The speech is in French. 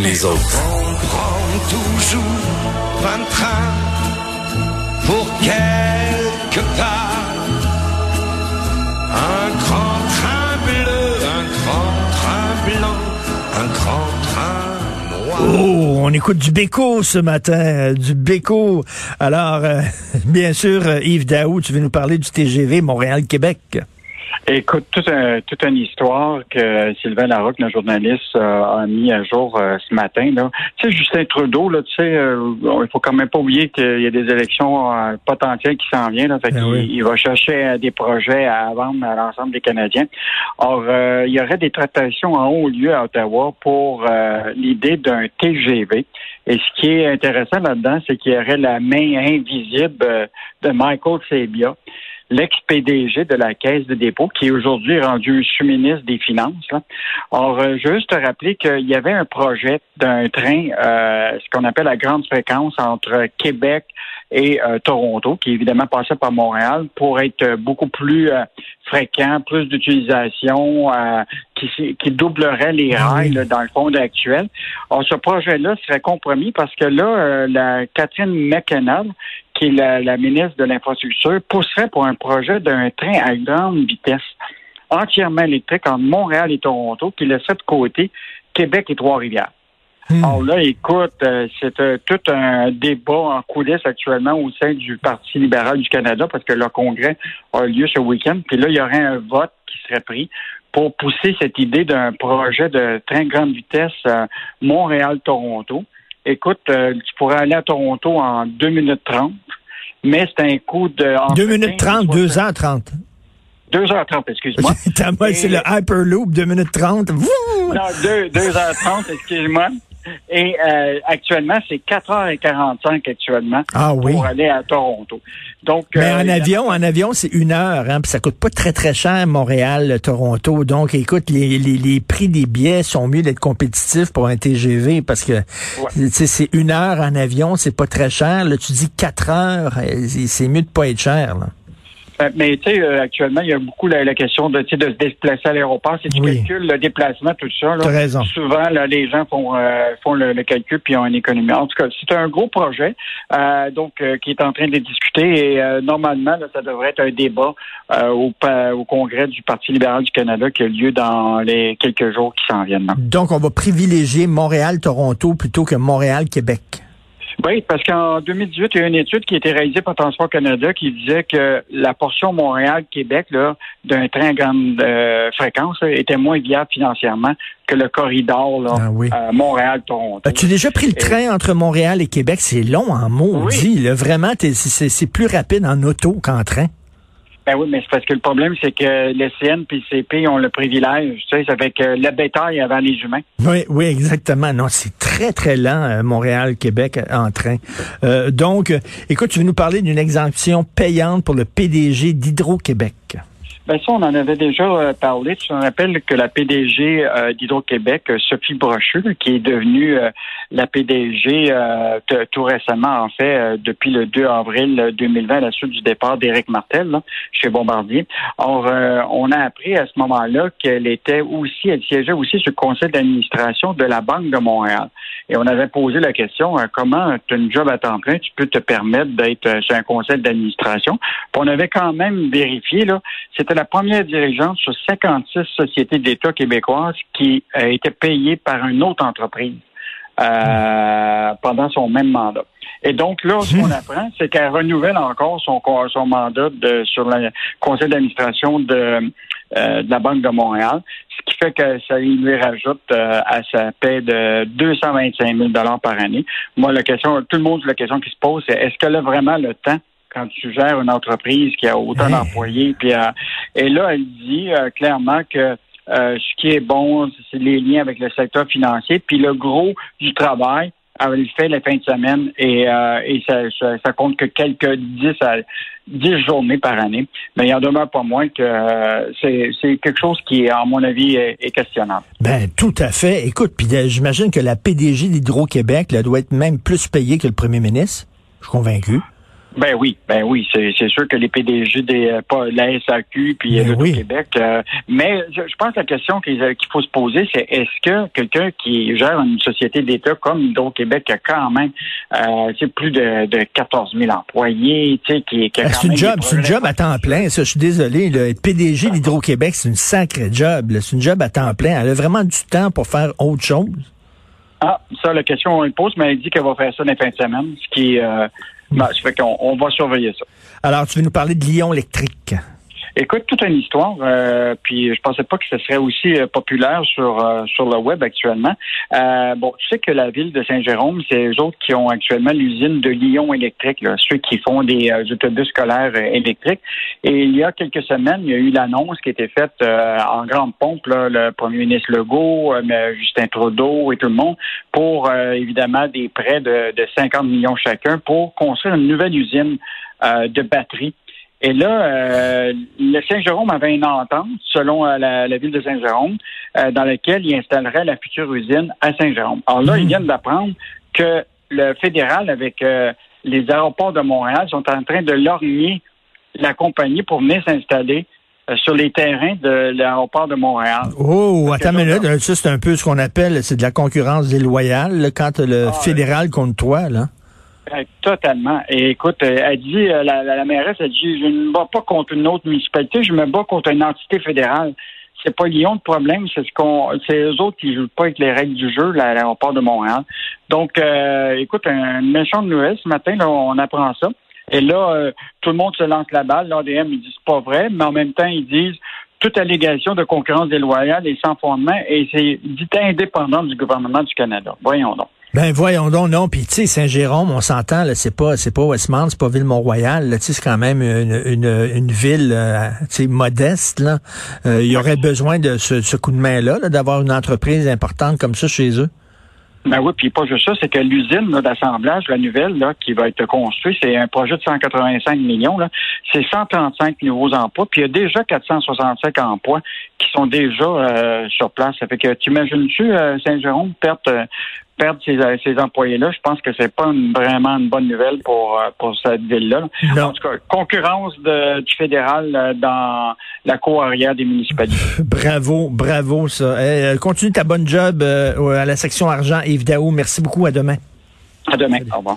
Les autres. On prend toujours un train pour quelque part. Un grand train bleu, un grand train blanc, un grand train noir. Oh, on écoute du Béco ce matin, euh, du Béco. Alors, euh, bien sûr, euh, Yves Daou, tu veux nous parler du TGV Montréal-Québec? Écoute, toute, un, toute une histoire que Sylvain Larocque, notre journaliste, euh, a mis à jour euh, ce matin. Là. Tu sais, Justin Trudeau, là, tu sais, euh, il faut quand même pas oublier qu'il y a des élections euh, potentielles qui s'en viennent. Là, fait Ben oui. il va chercher euh, des projets à vendre à l'ensemble des Canadiens. Or, euh, il y aurait des tractations en haut lieu à Ottawa pour euh, l'idée d'un TGV. Et ce qui est intéressant là-dedans, c'est qu'il y aurait la main invisible euh, de Michael Sabia l'ex-PDG de la Caisse de dépôt, qui est aujourd'hui rendu sous-ministre des Finances. là. Or, euh, juste te rappeler qu'il y avait un projet d'un train, euh, ce qu'on appelle la grande fréquence entre Québec et euh, Toronto, qui évidemment passait par Montréal, pour être beaucoup plus euh, fréquent, plus d'utilisation, qui, qui doublerait les Ah rails là, dans le fond actuel. Or, ce projet-là serait compromis parce que là, la Catherine McKenna, qui est la, la ministre de l'Infrastructure, pousserait pour un projet d'un train à grande vitesse, entièrement électrique entre Montréal et Toronto, qui laisserait de côté Québec et Trois-Rivières. Hmm. Alors là, écoute, euh, c'est euh, tout un débat en coulisses actuellement au sein du Parti libéral du Canada parce que leur congrès a lieu ce week-end. Puis là, il y aurait un vote qui serait pris pour pousser cette idée d'un projet de train grande vitesse euh, Montréal-Toronto. Écoute, euh, tu pourrais aller à Toronto en 2 minutes 30, mais c'est un coût de... entre 2 minutes 15 et 30, 2 60 heures 30. 2h30, excuse-moi. C'est le Hyperloop, 2 minutes 30. Wouh! Non, 2, 2h30, excuse-moi. Et euh, actuellement, c'est 4h45 actuellement Ah oui. pour aller à Toronto. Donc, Mais euh, en avion, en avion, c'est une heure, hein, puis ça coûte pas très très cher Montréal, Toronto. Donc, écoute, les, les, les prix des billets sont mieux d'être compétitifs pour un TGV parce que c'est une heure en avion, c'est pas très cher. Là, tu dis quatre heures, euh, c'est c'est mieux de pas être cher. Là. Euh, Mais tu sais, euh, actuellement, il y a beaucoup la, la question de, tu sais, de se déplacer à l'aéroport. Si tu Oui. calcules le déplacement, tout ça, là, raison. souvent, là, les gens font, euh, font le, le calcul puis ont une économie. En tout cas, c'est un gros projet euh, donc euh, qui est en train de discuter et euh, normalement, là, ça devrait être un débat euh, au, au Congrès du Parti libéral du Canada qui a lieu dans les quelques jours qui s'en viennent. Donc, on va privilégier Montréal-Toronto plutôt que Montréal-Québec. Oui, parce qu'en 2018, il y a une étude qui a été réalisée par Transport Canada qui disait que la portion Montréal-Québec d'un train à grande euh, fréquence là, était moins viable financièrement que le corridor là, Ah oui. euh, Montréal-Toronto. As-tu déjà pris le Et- train entre Montréal et Québec? C'est long en maudit. Là. Vraiment, c'est plus rapide en auto qu'en train. Ben oui, mais c'est parce que le problème, c'est que les CN et CP ont le privilège. Tu sais, fait que le bétail avant les humains. Oui, oui, exactement. Non, c'est très, très lent, euh, Montréal-Québec euh, en train. Euh, donc, euh, écoute, tu veux nous parler d'une exemption payante pour le PDG d'Hydro-Québec. Ben ça, on en avait déjà euh, parlé. Tu te rappelles que la PDG euh, d'Hydro-Québec, euh, Sophie Brochu, qui est devenue euh, la PDG euh, tout récemment, en fait, euh, depuis le 2 avril 2020, à la suite du départ d'Éric Martel là, chez Bombardier. Or, on a appris à ce moment-là qu'elle était aussi, elle siégeait aussi sur le conseil d'administration de la Banque de Montréal. Et on avait posé la question, comment tu une job à temps plein, tu peux te permettre d'être sur un conseil d'administration? On avait quand même vérifié, là, la première dirigeante sur 56 sociétés d'État québécoises qui euh, était payée par une autre entreprise euh, pendant son même mandat. Et donc là, ce qu'on apprend, c'est qu'elle renouvelle encore son, mandat de, sur le conseil d'administration de, euh, de la Banque de Montréal, ce qui fait que ça lui rajoute euh, à sa paie de 225 000 par année. Moi, la question, tout le monde, la question qui se pose, c'est est-ce qu'elle a vraiment le temps quand tu gères une entreprise qui a autant Hey. d'employés? Puis, euh, et là, elle dit euh, clairement que ce qui est bon, c'est les liens avec le secteur financier. Puis le gros du travail, elle le fait la fin de semaine et, et ça, ça, compte que quelques 10 à 10 journées par année. Mais il en demeure pas moins que c'est quelque chose qui, à mon avis, est, est, questionnable. Ben tout à fait. Écoute, puis j'imagine que la PDG d'Hydro-Québec doit être même plus payée que le premier ministre. Je suis convaincu. Ben oui, ben oui, c'est sûr que les PDG des euh, pas la SAQ puis ben le Québec. Euh, mais je, pense que la question qu'il faut se poser, c'est est-ce que quelqu'un qui gère une société d'État comme Hydro-Québec a quand même euh, plus de, de 14 000 employés, tu sais, qui, qui ben, C'est une job, c'est une job à temps plein. Ça, je suis désolé. Le être PDG d'Hydro-Québec, c'est une sacrée job. C'est une job à temps plein. Elle a vraiment du temps pour faire autre chose. Ah, ça, la question, on le pose, mais elle dit qu'elle va faire ça dans les fins de semaine, ce qui euh, ben, ça fait qu'on on va surveiller ça. Alors, tu veux nous parler de Lyon électrique? Écoute, toute une histoire. Euh, puis je pensais pas que ce serait aussi euh, populaire sur euh, sur le web actuellement. bon, tu sais que la ville de Saint-Jérôme, c'est eux autres qui ont actuellement l'usine de Lyon électrique, là, ceux qui font des autobus scolaires électriques. Et il y a quelques semaines, il y a eu l'annonce qui a été faite en grande pompe, là, le premier ministre Legault, Justin Trudeau et tout le monde, pour évidemment des prêts de, de 50 millions chacun pour construire une nouvelle usine de batteries et là, euh, le Saint-Jérôme avait une entente, selon euh, la, ville de Saint-Jérôme, euh, dans laquelle il installerait la future usine à Saint-Jérôme. Alors là, ils hmm. viennent d'apprendre que le fédéral, avec les aéroports de Montréal, sont en train de lorgner la compagnie pour venir s'installer sur les terrains de l'aéroport de Montréal. Oh, attends une minute, ça c'est un peu ce qu'on appelle, c'est de la concurrence déloyale, quand le ah, fédéral contre toi, là. Totalement. Et écoute, euh, elle dit, euh, la, la, mairesse, elle dit, je ne me bats pas contre une autre municipalité, je me bats contre une entité fédérale. C'est pas Lyon le problème, c'est ce qu'on, c'est eux autres qui jouent pas avec les règles du jeu, à l'aéroport de Montréal. Donc, euh, écoute, un méchant nouvelle ce matin, là, on apprend ça. Et là, tout le monde se lance la balle. L'ADM, ils disent pas vrai, mais en même temps, ils disent toute allégation de concurrence déloyale est sans fondement et c'est dit indépendant du gouvernement du Canada. Voyons donc. Ben voyons donc, non. Puis tu sais, Saint-Jérôme, on s'entend, là, c'est pas, c'est pas Westmount, c'est pas Ville-Mont-Royal. Là, c'est quand même une, une, une ville, euh, modeste. Là, euh, il y aurait besoin de ce, ce coup de main là, d'avoir une entreprise importante comme ça chez eux. Ben oui, puis pas juste ça, c'est que l'usine d'assemblage, la nouvelle là, qui va être construite, c'est un projet de 185 millions. Là, c'est 135 nouveaux emplois, puis il y a déjà 465 emplois qui sont déjà euh, sur place. Fait que tu imagines-tu, Saint-Jérôme, perdre euh, ces, employés-là, je pense que c'est pas vraiment une bonne nouvelle pour, euh, pour cette ville-là. En tout cas, concurrence du fédéral euh, dans la cour arrière des municipalités. Bravo, bravo ça. continue ta bonne job à la section argent. Yves Daou, merci beaucoup. À demain. À demain. Au revoir.